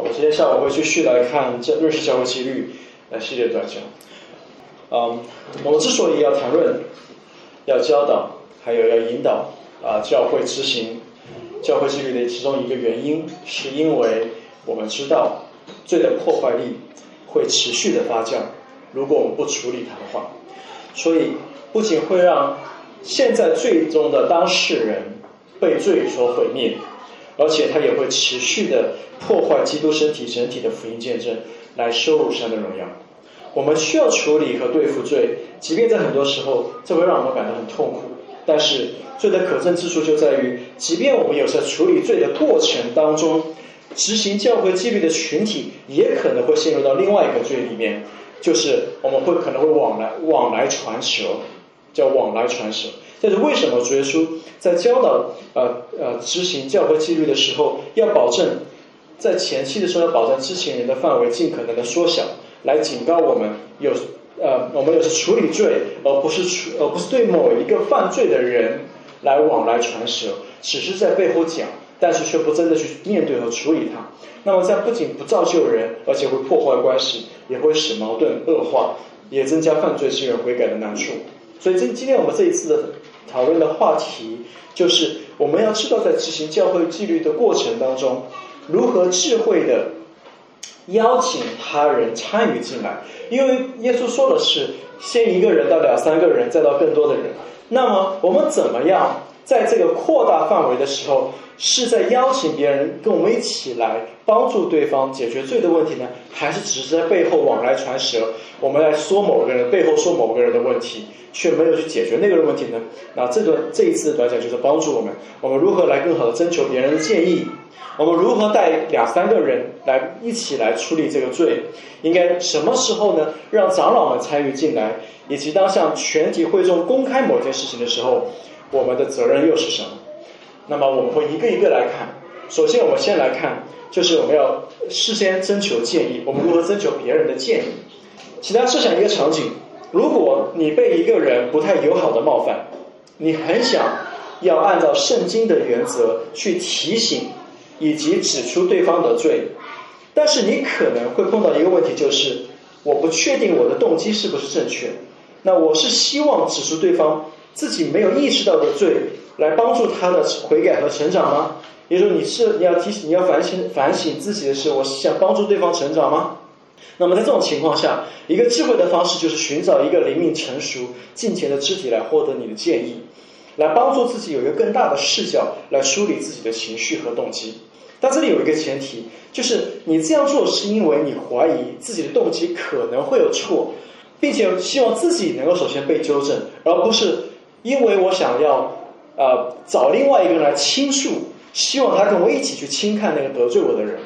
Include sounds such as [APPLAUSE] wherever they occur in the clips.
我今天下午会继续来看这认识教会纪律来系列短讲。嗯，我们之所以要谈论、要教导，还有要引导啊教会执行教会纪律的其中一个原因，是因为我们知道罪的破坏力会持续的发酵，如果我们不处理它的话，所以不仅会让现在最终的当事人被罪所毁灭。而且它也会持续的破坏基督身体整体的福音见证，来羞辱神的荣耀。我们需要处理和对付罪，即便在很多时候，这会让我们感到很痛苦。但是罪的可憎之处就在于，即便我们有在处理罪的过程当中，执行教会纪律的群体也可能会陷入到另外一个罪里面，就是我们会可能会往来往来传舌，叫往来传舌。这是为什么主耶稣在教导呃呃执行教会纪律的时候，要保证在前期的时候要保证知情人的范围尽可能的缩小，来警告我们有呃我们有是处理罪，而不是处而不是对某一个犯罪的人来往来传舌，只是在背后讲，但是却不真的去面对和处理它。那么这样不仅不造就人，而且会破坏关系，也会使矛盾恶化，也增加犯罪之人悔改的难处。所以今今天我们这一次的。讨论的话题就是，我们要知道在执行教会纪律的过程当中，如何智慧的邀请他人参与进来。因为耶稣说的是，先一个人到两三个人，再到更多的人。那么我们怎么样在这个扩大范围的时候，是在邀请别人跟我们一起来帮助对方解决罪的问题呢？还是只是在背后往来传舌，我们来说某个人背后说某个人的问题？却没有去解决那个人问题呢？那这个这一次的短讲就是帮助我们，我们如何来更好的征求别人的建议？我们如何带两三个人来一起来处理这个罪？应该什么时候呢？让长老们参与进来，以及当向全体会众公开某件事情的时候，我们的责任又是什么？那么我们会一个一个来看。首先，我们先来看，就是我们要事先征求建议。我们如何征求别人的建议？其他设想一个场景。如果你被一个人不太友好的冒犯，你很想要按照圣经的原则去提醒以及指出对方的罪，但是你可能会碰到一个问题，就是我不确定我的动机是不是正确。那我是希望指出对方自己没有意识到的罪，来帮助他的悔改和成长吗？也就是说，你是你要提醒你要反省反省自己的是，我是想帮助对方成长吗？那么在这种情况下，一个智慧的方式就是寻找一个灵敏成熟、近前的肢体来获得你的建议，来帮助自己有一个更大的视角来梳理自己的情绪和动机。但这里有一个前提，就是你这样做是因为你怀疑自己的动机可能会有错，并且希望自己能够首先被纠正，而不是因为我想要呃找另外一个人来倾诉，希望他跟我一起去轻看那个得罪我的人。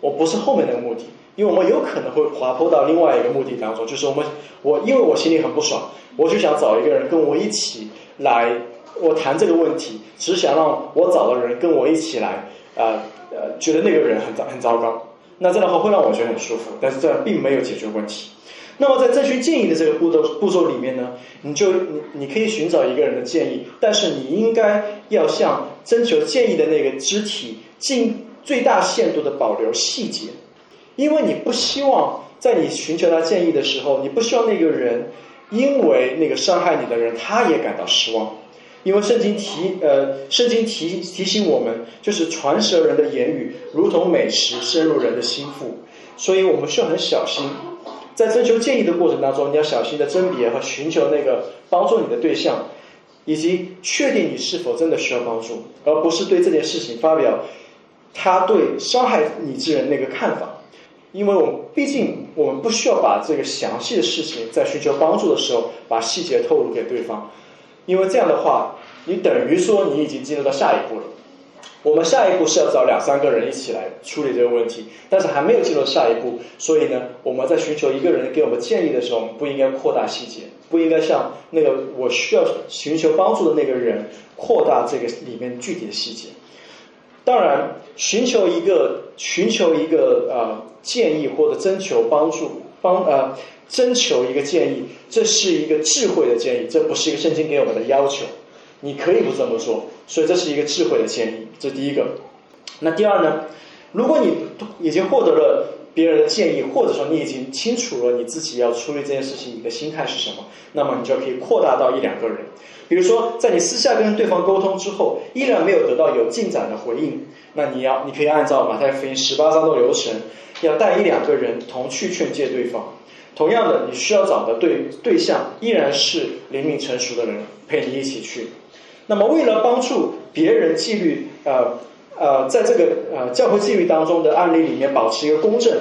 我不是后面那个目的。因为我们有可能会滑坡到另外一个目的当中，就是我们 [LAUGHS] 我因为我心里很不爽，我就想找一个人跟我一起来，我谈这个问题，只想让我找的人跟我一起来，呃呃，觉得那个人很糟很糟糕，那这样的话会让我觉得很舒服，但是这样并没有解决问题。那么在征询建议的这个步骤步骤里面呢，你就你你可以寻找一个人的建议，但是你应该要向征求建议的那个肢体尽最大限度的保留细节。因为你不希望在你寻求他建议的时候，你不希望那个人因为那个伤害你的人，他也感到失望。因为圣经提呃，圣经提提醒我们，就是传舌人的言语如同美食，深入人的心腹。所以我们需要很小心，在征求建议的过程当中，你要小心的甄别和寻求那个帮助你的对象，以及确定你是否真的需要帮助，而不是对这件事情发表他对伤害你之人那个看法。因为我们毕竟我们不需要把这个详细的事情在寻求帮助的时候把细节透露给对方，因为这样的话，你等于说你已经进入到下一步了。我们下一步是要找两三个人一起来处理这个问题，但是还没有进入下一步，所以呢，我们在寻求一个人给我们建议的时候，不应该扩大细节，不应该像那个我需要寻求帮助的那个人扩大这个里面具体的细节。当然，寻求一个寻求一个呃建议或者征求帮助帮呃征求一个建议，这是一个智慧的建议，这不是一个圣经给我们的要求。你可以不这么做，所以这是一个智慧的建议，这是第一个。那第二呢？如果你已经获得了别人的建议，或者说你已经清楚了你自己要处理这件事情，你的心态是什么，那么你就可以扩大到一两个人。比如说，在你私下跟对方沟通之后，依然没有得到有进展的回应，那你要你可以按照马太福音十八章的流程，要带一两个人同去劝诫对方。同样的，你需要找的对对象依然是灵敏成熟的人陪你一起去。那么，为了帮助别人纪律，呃呃，在这个呃教会纪律当中的案例里面保持一个公正，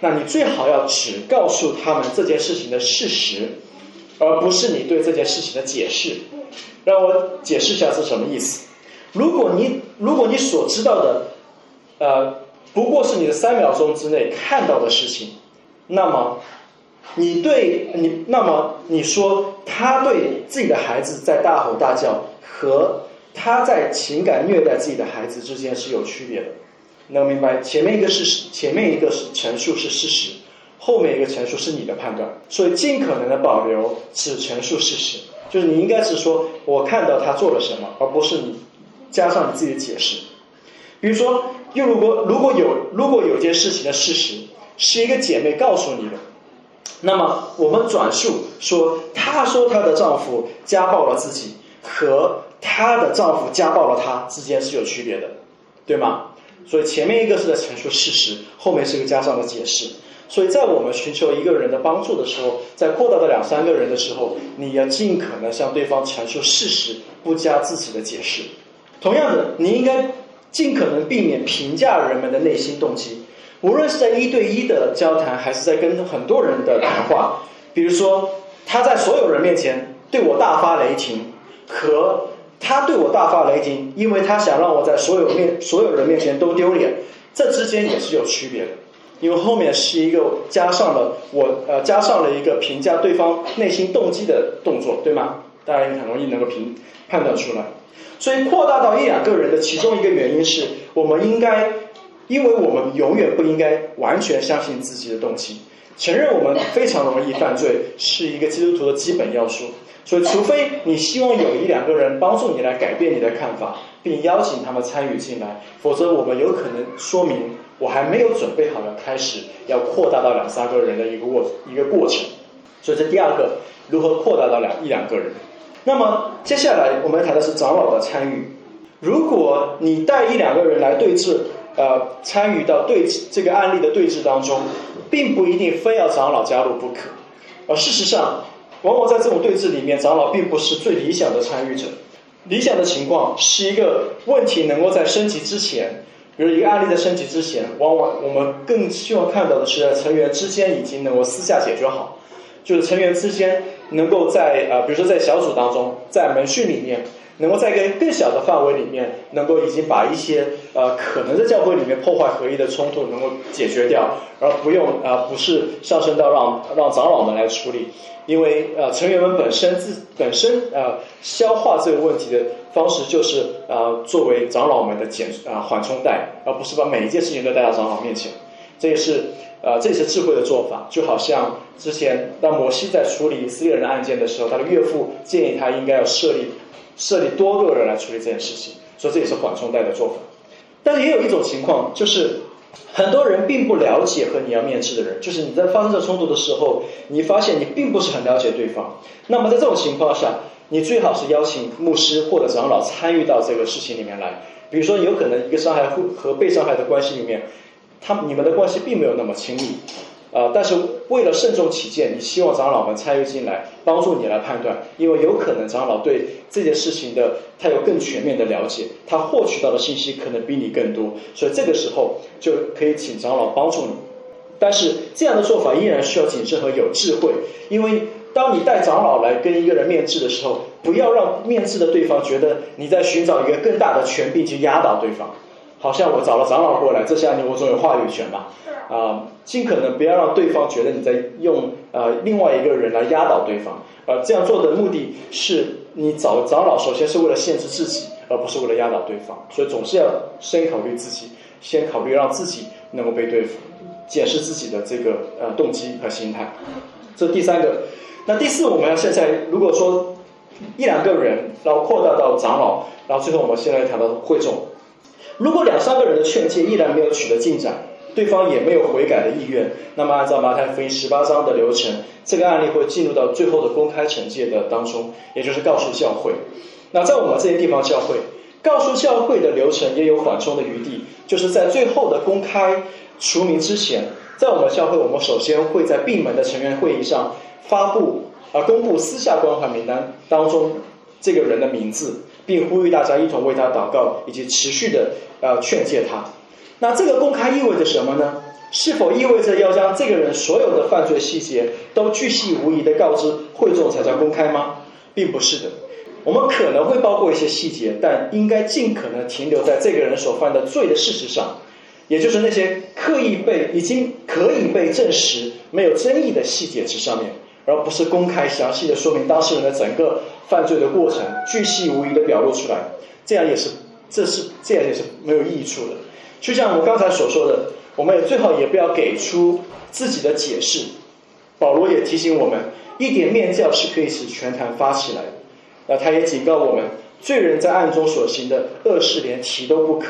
那你最好要只告诉他们这件事情的事实，而不是你对这件事情的解释。让我解释一下是什么意思。如果你如果你所知道的，呃，不过是你的三秒钟之内看到的事情，那么你对你，那么你说他对自己的孩子在大吼大叫，和他在情感虐待自己的孩子之间是有区别的。能明白？前面一个是前面一个是陈述是事实，后面一个陈述是你的判断，所以尽可能的保留只陈述事实。就是你应该是说，我看到他做了什么，而不是你加上你自己的解释。比如说，又如果如果有如果有件事情的事实是一个姐妹告诉你的，那么我们转述说，她说她的丈夫家暴了自己，和她的丈夫家暴了她之间是有区别的，对吗？所以前面一个是在陈述事实，后面是一个加上的解释。所以在我们寻求一个人的帮助的时候，在扩大到两三个人的时候，你要尽可能向对方陈述事实，不加自己的解释。同样的，你应该尽可能避免评价人们的内心动机，无论是在一对一的交谈，还是在跟很多人的谈话。比如说，他在所有人面前对我大发雷霆，和他对我大发雷霆，因为他想让我在所有面所有人面前都丢脸，这之间也是有区别的。因为后面是一个加上了我呃加上了一个评价对方内心动机的动作，对吗？大家也很容易能够评判断出来。所以扩大到一两个人的其中一个原因是我们应该，因为我们永远不应该完全相信自己的动机，承认我们非常容易犯罪是一个基督徒的基本要素。所以，除非你希望有一两个人帮助你来改变你的看法，并邀请他们参与进来，否则我们有可能说明。我还没有准备好要开始要扩大到两三个人的一个过一个过程，所以这第二个如何扩大到两一两个人。那么接下来我们谈的是长老的参与。如果你带一两个人来对峙，呃，参与到对这个案例的对峙当中，并不一定非要长老加入不可。而事实上，往往在这种对峙里面，长老并不是最理想的参与者。理想的情况是一个问题能够在升级之前。比如一个案例在升级之前，往往我们更希望看到的是成员之间已经能够私下解决好，就是成员之间能够在呃，比如说在小组当中，在门训里面，能够在一个更小的范围里面，能够已经把一些呃可能在教会里面破坏合一的冲突能够解决掉，而不用啊不是上升到让让长老们来处理。因为呃，成员们本身自本身呃消化这个问题的方式就是呃作为长老们的减啊缓冲带，而不是把每一件事情都带到长老面前。这也是呃这也是智慧的做法。就好像之前当摩西在处理以色列人案件的时候，他的岳父建议他应该要设立设立多个人来处理这件事情，所以这也是缓冲带的做法。但是也有一种情况就是。很多人并不了解和你要面试的人，就是你在发生这冲突的时候，你发现你并不是很了解对方。那么在这种情况下，你最好是邀请牧师或者长老参与到这个事情里面来。比如说，有可能一个伤害和被伤害的关系里面，他你们的关系并没有那么亲密。啊，但是为了慎重起见，你希望长老们参与进来，帮助你来判断，因为有可能长老对这件事情的他有更全面的了解，他获取到的信息可能比你更多，所以这个时候就可以请长老帮助你。但是这样的做法依然需要谨慎和有智慧，因为当你带长老来跟一个人面质的时候，不要让面质的对方觉得你在寻找一个更大的权柄去压倒对方，好像我找了长老过来，这下你我总有话语权吧。啊，尽可能不要让对方觉得你在用呃另外一个人来压倒对方，呃，这样做的目的是你找长老，首先是为了限制自己，而不是为了压倒对方，所以总是要先考虑自己，先考虑让自己能够被对付，检视自己的这个呃动机和心态，这第三个。那第四，我们要现在如果说一两个人，然后扩大到长老，然后最后我们现在谈到会众。如果两三个人的劝诫依然没有取得进展，对方也没有悔改的意愿，那么按照马太福音十八章的流程，这个案例会进入到最后的公开惩戒的当中，也就是告诉教会。那在我们这些地方教会，告诉教会的流程也有缓冲的余地，就是在最后的公开除名之前，在我们教会，我们首先会在闭门的成员会议上发布啊公布私下关怀名单当中这个人的名字，并呼吁大家一同为他祷告，以及持续的呃劝诫他。那这个公开意味着什么呢？是否意味着要将这个人所有的犯罪细节都巨细无遗的告知会众才叫公开吗？并不是的。我们可能会包括一些细节，但应该尽可能停留在这个人所犯的罪的事实上，也就是那些刻意被已经可以被证实没有争议的细节之上面，而不是公开详细的说明当事人的整个犯罪的过程，巨细无遗的表露出来。这样也是，这是这样也是没有益处的。就像我刚才所说的，我们也最好也不要给出自己的解释。保罗也提醒我们，一点面教是可以使全坛发起来的。那他也警告我们，罪人在暗中所行的恶事连提都不可。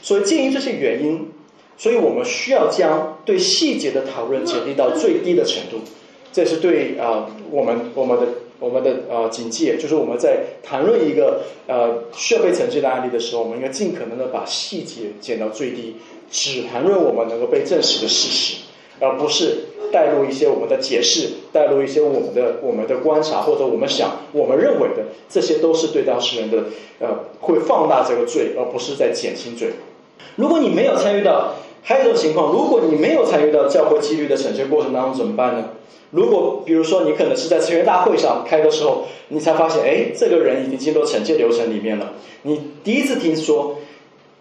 所以鉴于这些原因，所以我们需要将对细节的讨论减低到最低的程度。这是对啊，我们我们的我们的呃警戒，就是我们在谈论一个呃需要被惩戒的案例的时候，我们应该尽可能的把细节减到最低，只谈论我们能够被证实的事实，而不是。带入一些我们的解释，带入一些我们的我们的观察，或者我们想我们认为的，这些都是对当事人的呃会放大这个罪，而不是在减轻罪。如果你没有参与到，还有一种情况，如果你没有参与到教会纪律的惩戒过程当中怎么办呢？如果比如说你可能是在成员大会上开的时候，你才发现，哎，这个人已经进入惩戒流程里面了，你第一次听说，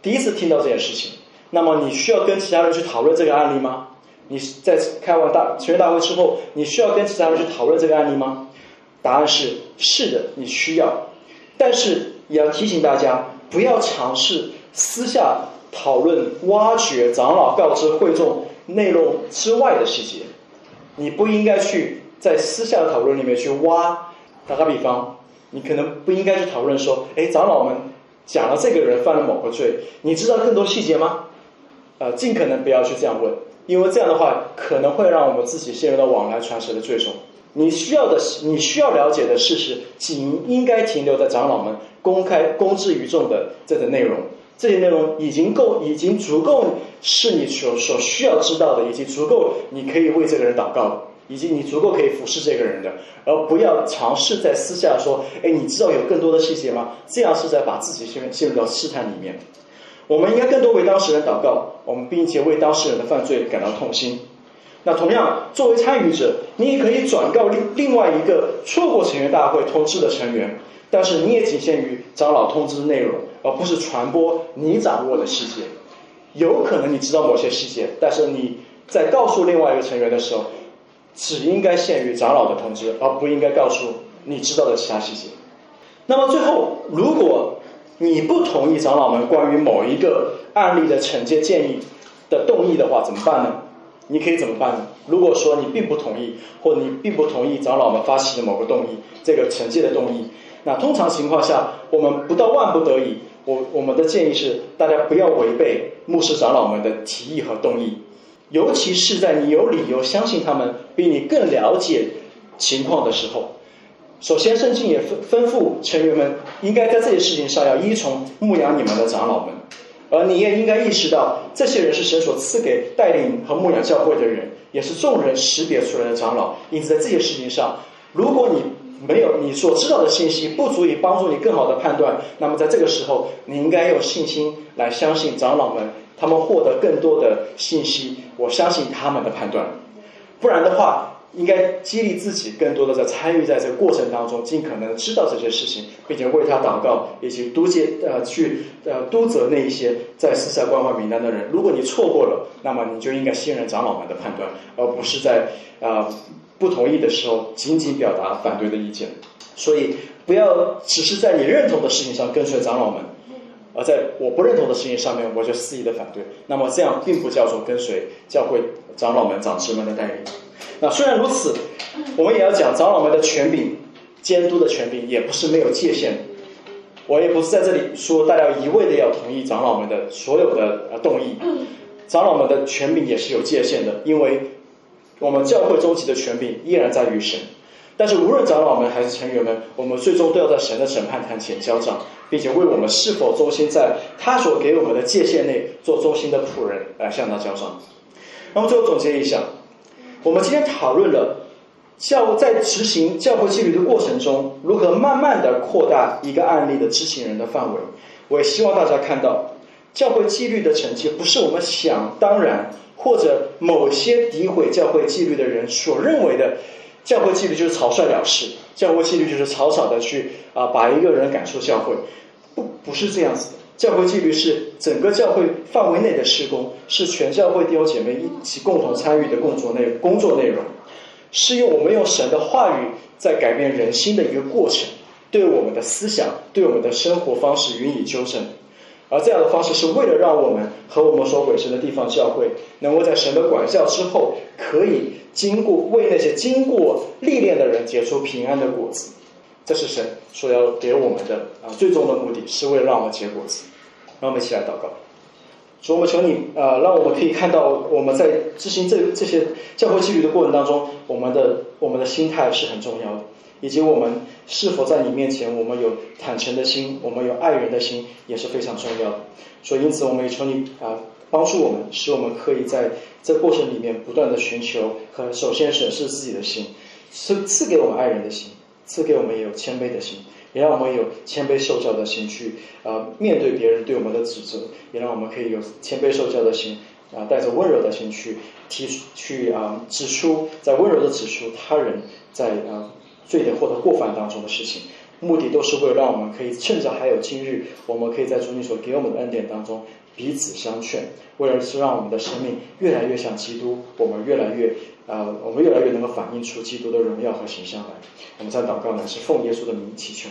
第一次听到这件事情，那么你需要跟其他人去讨论这个案例吗？你在开完大成员大会之后，你需要跟其他人去讨论这个案例吗？答案是是的，你需要。但是也要提醒大家，不要尝试私下讨论、挖掘长老告知会众内容之外的细节。你不应该去在私下的讨论里面去挖。打个比方，你可能不应该去讨论说：“哎，长老们讲了这个人犯了某个罪，你知道更多细节吗？”呃，尽可能不要去这样问。因为这样的话，可能会让我们自己陷入到往来传舌的罪中。你需要的，你需要了解的事实，仅应该停留在长老们公开公之于众的这个内容。这些内容已经够，已经足够是你所所需要知道的，以及足够你可以为这个人祷告，以及你足够可以服侍这个人的。而不要尝试在私下说：“哎，你知道有更多的细节吗？”这样是在把自己陷陷入到试探里面。我们应该更多为当事人祷告，我们并且为当事人的犯罪感到痛心。那同样，作为参与者，你也可以转告另另外一个错过成员大会通知的成员，但是你也仅限于长老通知的内容，而不是传播你掌握的细节。有可能你知道某些细节，但是你在告诉另外一个成员的时候，只应该限于长老的通知，而不应该告诉你知道的其他细节。那么最后，如果你不同意长老们关于某一个案例的惩戒建议的动议的话，怎么办呢？你可以怎么办呢？如果说你并不同意，或者你并不同意长老们发起的某个动议，这个惩戒的动议，那通常情况下，我们不到万不得已，我我们的建议是，大家不要违背牧师长老们的提议和动议，尤其是在你有理由相信他们比你更了解情况的时候。首先，圣经也吩吩咐成员们应该在这些事情上要依从牧养你们的长老们，而你也应该意识到，这些人是神所赐给带领和牧养教会的人，也是众人识别出来的长老。因此，在这些事情上，如果你没有你所知道的信息不足以帮助你更好的判断，那么在这个时候，你应该有信心来相信长老们，他们获得更多的信息，我相信他们的判断，不然的话。应该激励自己，更多的在参与在这个过程当中，尽可能知道这些事情，并且为他祷告，以及督诫呃去呃督责那一些在私下关怀名单的人。如果你错过了，那么你就应该信任长老们的判断，而不是在啊不同意的时候仅仅表达反对的意见。所以不要只是在你认同的事情上跟随长老们，而在我不认同的事情上面我就肆意的反对。那么这样并不叫做跟随教会长老们、长执们的带领。那虽然如此，我们也要讲长老们的权柄、监督的权柄，也不是没有界限。我也不是在这里说大家一味的要同意长老们的所有的呃动议，长老们的权柄也是有界限的，因为我们教会终极的权柄依然在于神。但是无论长老们还是成员们，我们最终都要在神的审判台前交账，并且为我们是否忠心在他所给我们的界限内做忠心的仆人来向他交账。那么最后总结一下，我们今天讨论了教在执行教会纪律的过程中，如何慢慢的扩大一个案例的知情人的范围。我也希望大家看到，教会纪律的成绩不是我们想当然或者某些诋毁教会纪律的人所认为的。教会纪律就是草率了事，教会纪律就是草草的去啊把一个人赶出教会，不不是这样子的。教会纪律是整个教会范围内的施工，是全教会弟兄姐妹一起共同参与的工作内工作内容，是用我们用神的话语在改变人心的一个过程，对我们的思想、对我们的生活方式予以纠正。而这样的方式是为了让我们和我们所委身的地方教会，能够在神的管教之后，可以经过为那些经过历练的人结出平安的果子。这是神所要给我们的啊最终的目的，是为了让我们结果子。让我们一起来祷告，主，我们求你啊，让我们可以看到我们在执行这这些教会纪律的过程当中，我们的我们的心态是很重要的。以及我们是否在你面前，我们有坦诚的心，我们有爱人的心，也是非常重要的。所以，因此，我们也求你啊，帮助我们，使我们可以在这过程里面不断的寻求和首先审视自己的心，赐赐给我们爱人的心，赐给我们也有谦卑的心，也让我们有谦卑受教的心去啊面对别人对我们的指责，也让我们可以有谦卑受教的心啊带着温柔的心去提出去啊指出，在温柔的指出他人在啊。罪的或者过犯当中的事情，目的都是为了让我们可以趁着还有今日，我们可以在主你所给我们的恩典当中彼此相劝，为了是让我们的生命越来越像基督，我们越来越啊，我们越来越能够反映出基督的荣耀和形象来。我们在祷告呢，是奉耶稣的名祈求。